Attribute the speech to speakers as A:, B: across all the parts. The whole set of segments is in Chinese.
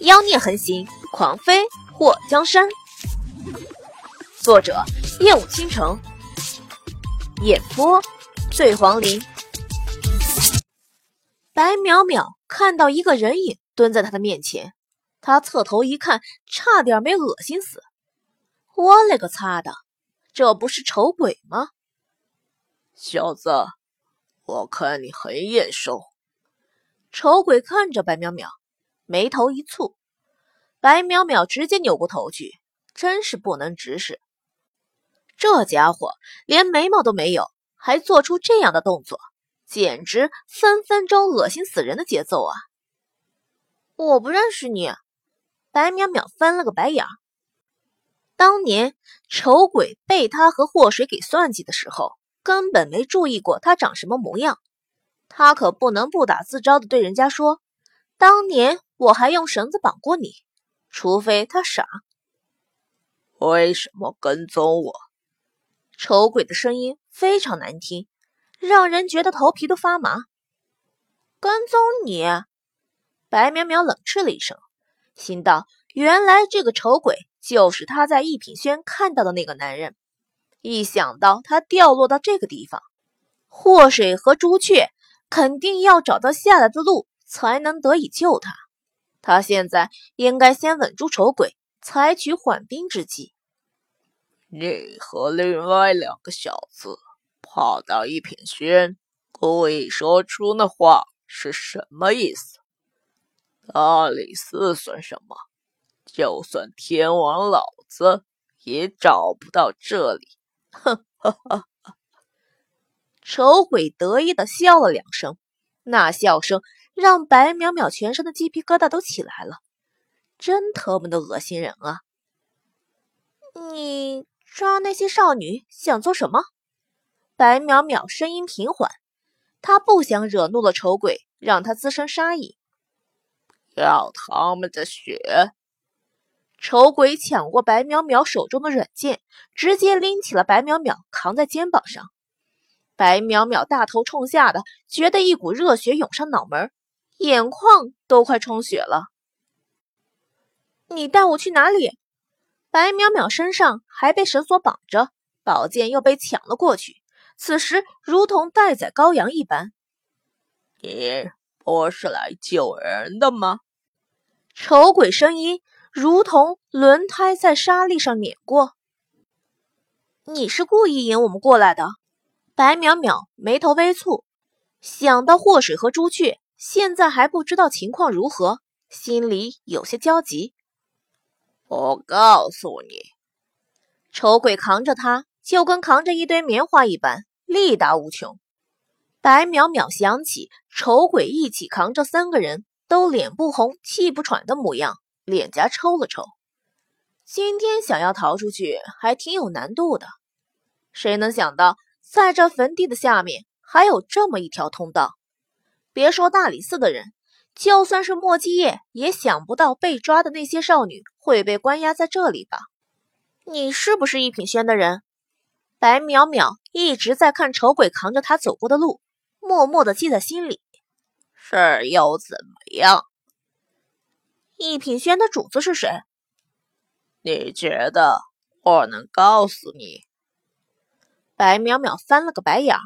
A: 妖孽横行，狂飞祸江山。作者：夜舞倾城，演播：醉黄林。白淼淼看到一个人影蹲在他的面前，他侧头一看，差点没恶心死。我勒个擦的，这不是丑鬼吗？
B: 小子，我看你很眼熟。
A: 丑鬼看着白淼淼。眉头一蹙，白淼淼直接扭过头去，真是不能直视。这家伙连眉毛都没有，还做出这样的动作，简直分分钟恶心死人的节奏啊！我不认识你，白淼淼翻了个白眼。当年丑鬼被他和祸水给算计的时候，根本没注意过他长什么模样，他可不能不打自招的对人家说。当年我还用绳子绑过你，除非他傻。
B: 为什么跟踪我？
A: 丑鬼的声音非常难听，让人觉得头皮都发麻。跟踪你？白淼淼冷斥了一声，心道：原来这个丑鬼就是他在一品轩看到的那个男人。一想到他掉落到这个地方，祸水和朱雀肯定要找到下来的路。才能得以救他。他现在应该先稳住丑鬼，采取缓兵之计。
B: 你和另外两个小子跑到一品轩，故意说出那话是什么意思？大理寺算什么？就算天王老子也找不到这里！哼哈哈！
A: 丑鬼得意的笑了两声，那笑声。让白淼淼全身的鸡皮疙瘩都起来了，真特么的恶心人啊！你抓那些少女想做什么？白淼淼声音平缓，她不想惹怒了丑鬼，让他滋生杀意。
B: 要他们的血！
A: 丑鬼抢过白淼淼手中的软剑，直接拎起了白淼淼，扛在肩膀上。白淼淼大头冲下的，觉得一股热血涌上脑门。眼眶都快充血了！你带我去哪里？白淼淼身上还被绳索绑着，宝剑又被抢了过去，此时如同待宰羔羊一般。
B: 你不是来救人的吗？
A: 丑鬼声音如同轮胎在沙砾上碾过。你是故意引我们过来的？白淼淼眉头微蹙，想到祸水和朱雀。现在还不知道情况如何，心里有些焦急。
B: 我告诉你，
A: 丑鬼扛着他，就跟扛着一堆棉花一般，力大无穷。白淼淼想起丑鬼一起扛着三个人，都脸不红气不喘的模样，脸颊抽了抽。今天想要逃出去，还挺有难度的。谁能想到，在这坟地的下面，还有这么一条通道？别说大理寺的人，就算是莫继业也想不到被抓的那些少女会被关押在这里吧？你是不是一品轩的人？白淼淼一直在看丑鬼扛着他走过的路，默默的记在心里。
B: 是又怎么样？
A: 一品轩的主子是谁？
B: 你觉得我能告诉你？
A: 白淼淼翻了个白眼，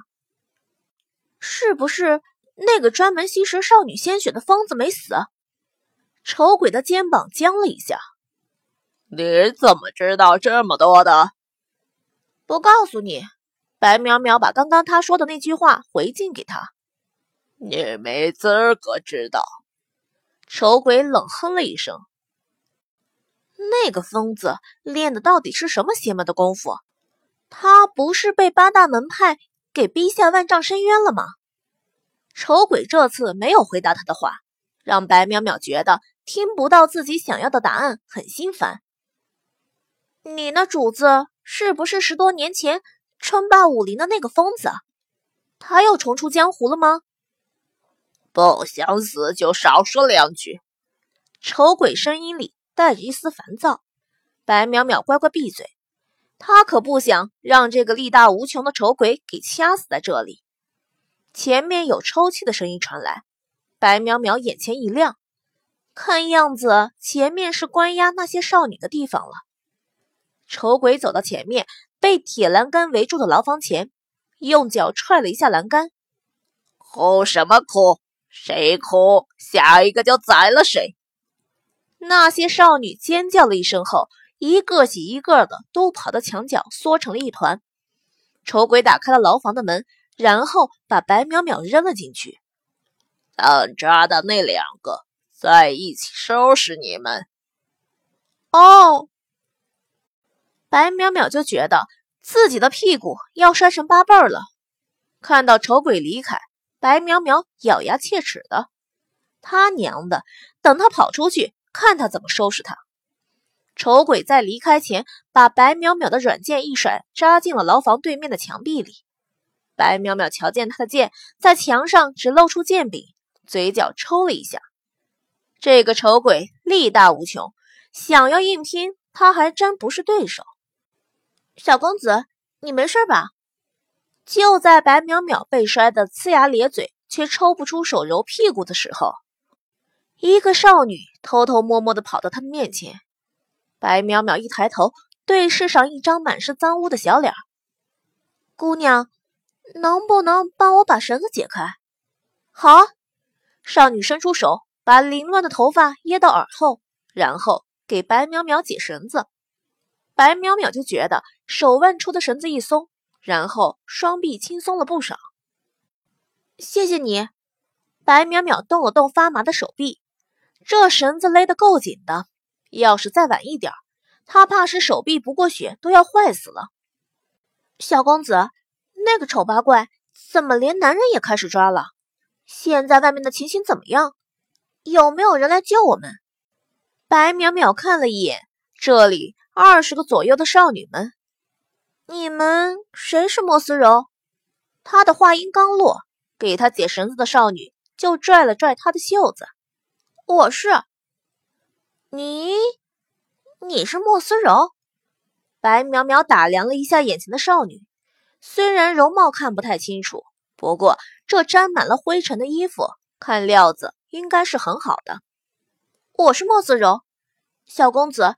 A: 是不是？那个专门吸食少女鲜血的疯子没死，丑鬼的肩膀僵了一下。
B: 你怎么知道这么多的？
A: 不告诉你。白淼淼把刚刚他说的那句话回敬给他。
B: 你没资格知道。
A: 丑鬼冷哼了一声。那个疯子练的到底是什么邪门的功夫？他不是被八大门派给逼下万丈深渊了吗？丑鬼这次没有回答他的话，让白淼淼觉得听不到自己想要的答案，很心烦。你那主子是不是十多年前称霸武林的那个疯子？他又重出江湖了吗？
B: 不想死就少说两句。
A: 丑鬼声音里带着一丝烦躁。白淼淼乖乖闭嘴，他可不想让这个力大无穷的丑鬼给掐死在这里。前面有抽泣的声音传来，白淼淼眼前一亮，看样子前面是关押那些少女的地方了。丑鬼走到前面，被铁栏杆围住的牢房前，用脚踹了一下栏杆。
B: 哭什么哭？谁哭，下一个就宰了谁。
A: 那些少女尖叫了一声后，一个挤一个的都跑到墙角，缩成了一团。丑鬼打开了牢房的门，然后把白淼淼扔了进去。
B: 等抓到那两个，再一起收拾你们。
A: 哦。白淼淼就觉得自己的屁股要摔成八瓣了。看到丑鬼离开，白淼淼咬牙切齿的：“他娘的，等他跑出去，看他怎么收拾他！”丑鬼在离开前，把白淼淼的软剑一甩，扎进了牢房对面的墙壁里。白淼淼瞧见他的剑在墙上只露出剑柄，嘴角抽了一下。这个丑鬼力大无穷，想要硬拼，他还真不是对手。小公子，你没事吧？就在白淼淼被摔得呲牙咧嘴，却抽不出手揉屁股的时候，一个少女偷偷摸摸的跑到他的面前。白淼淼一抬头，对视上一张满是脏污的小脸。姑娘，能不能帮我把绳子解开？好。少女伸出手，把凌乱的头发掖到耳后，然后给白淼淼解绳子。白淼淼就觉得手腕处的绳子一松，然后双臂轻松了不少。谢谢你，白淼淼动了动发麻的手臂，这绳子勒得够紧的，要是再晚一点，她怕是手臂不过血都要坏死了。小公子，那个丑八怪怎么连男人也开始抓了？现在外面的情形怎么样？有没有人来救我们？白淼淼看了一眼这里。二十个左右的少女们，你们谁是莫思柔？她的话音刚落，给她解绳子的少女就拽了拽她的袖子。我是你，你是莫思柔？白淼淼打量了一下眼前的少女，虽然容貌看不太清楚，不过这沾满了灰尘的衣服，看料子应该是很好的。我是莫思柔，小公子。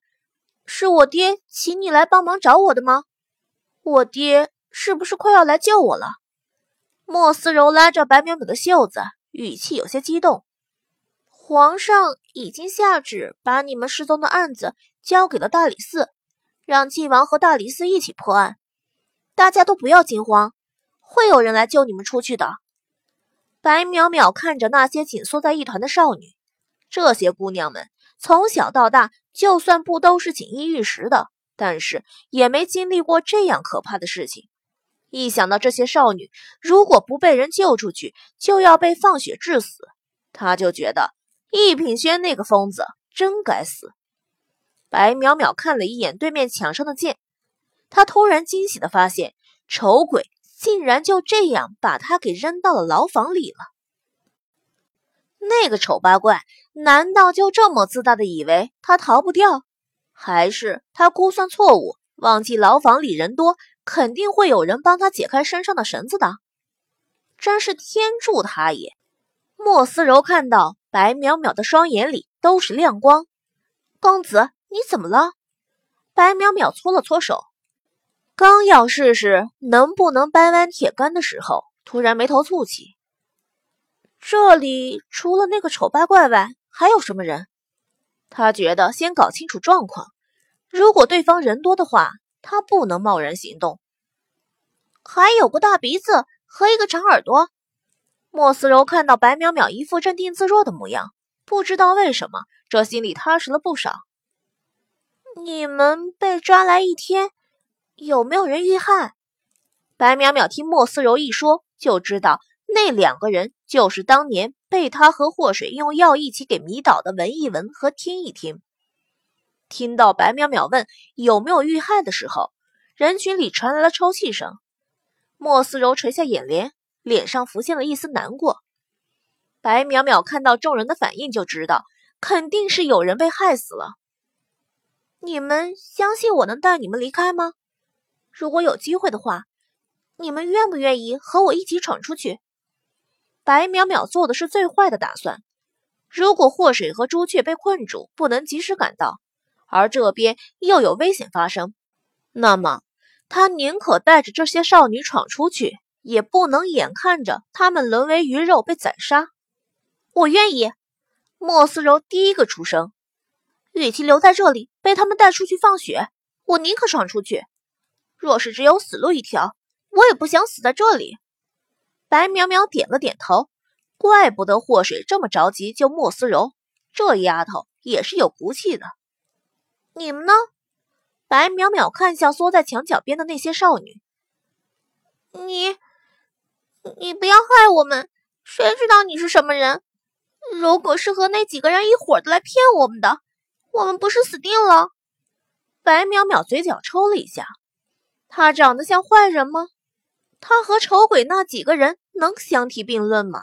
A: 是我爹请你来帮忙找我的吗？我爹是不是快要来救我了？莫思柔拉着白淼淼的袖子，语气有些激动。皇上已经下旨把你们失踪的案子交给了大理寺，让晋王和大理寺一起破案。大家都不要惊慌，会有人来救你们出去的。白淼淼看着那些紧缩在一团的少女，这些姑娘们从小到大。就算不都是锦衣玉食的，但是也没经历过这样可怕的事情。一想到这些少女如果不被人救出去，就要被放血致死，他就觉得一品轩那个疯子真该死。白淼淼看了一眼对面墙上的剑，他突然惊喜的发现，丑鬼竟然就这样把他给扔到了牢房里了。那个丑八怪难道就这么自大的以为他逃不掉？还是他估算错误，忘记牢房里人多，肯定会有人帮他解开身上的绳子的？真是天助他也！莫思柔看到白淼淼的双眼里都是亮光。公子，你怎么了？白淼淼搓了搓手，刚要试试能不能掰弯铁杆的时候，突然眉头蹙起。这里除了那个丑八怪外，还有什么人？他觉得先搞清楚状况。如果对方人多的话，他不能贸然行动。还有个大鼻子和一个长耳朵。莫思柔看到白淼淼一副镇定自若的模样，不知道为什么，这心里踏实了不少。你们被抓来一天，有没有人遇害？白淼淼听莫思柔一说，就知道。那两个人就是当年被他和祸水用药一起给迷倒的闻一闻和听一听。听到白淼淼问有没有遇害的时候，人群里传来了抽泣声。莫思柔垂下眼帘，脸上浮现了一丝难过。白淼淼看到众人的反应，就知道肯定是有人被害死了。你们相信我能带你们离开吗？如果有机会的话，你们愿不愿意和我一起闯出去？白淼淼做的是最坏的打算，如果祸水和朱雀被困住，不能及时赶到，而这边又有危险发生，那么他宁可带着这些少女闯出去，也不能眼看着他们沦为鱼肉被宰杀。
C: 我愿意。莫思柔第一个出声。与其留在这里被他们带出去放血，我宁可闯出去。若是只有死路一条，我也不想死在这里。
A: 白淼淼点了点头，怪不得祸水这么着急救莫思柔，这丫头也是有骨气的。
C: 你们呢？
A: 白淼淼看向缩在墙角边的那些少女：“
C: 你，你不要害我们！谁知道你是什么人？如果是和那几个人一伙的来骗我们的……”我们不是死定了？
A: 白淼淼嘴角抽了一下，他长得像坏人吗？他和丑鬼那几个人能相提并论吗？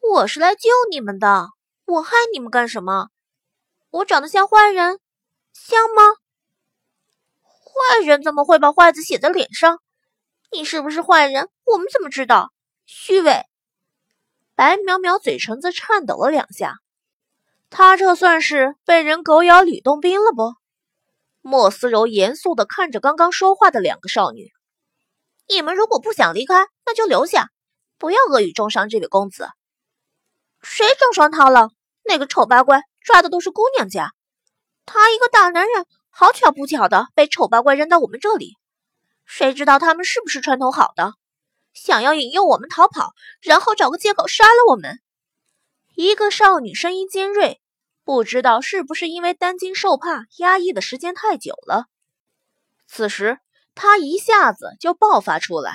C: 我是来救你们的，我害你们干什么？我长得像坏人，像吗？坏人怎么会把坏字写在脸上？你是不是坏人？我们怎么知道？虚伪！
A: 白淼淼嘴唇子颤抖了两下。他这算是被人狗咬吕洞宾了不？莫思柔严肃地看着刚刚说话的两个少女：“
C: 你们如果不想离开，那就留下，不要恶语重伤这位公子。谁重伤他了？那个丑八怪抓的都是姑娘家，他一个大男人，好巧不巧的被丑八怪扔到我们这里。谁知道他们是不是串通好的，想要引诱我们逃跑，然后找个借口杀了我们？”
A: 一个少女声音尖锐，不知道是不是因为担惊受怕、压抑的时间太久了。此时，他一下子就爆发出来：“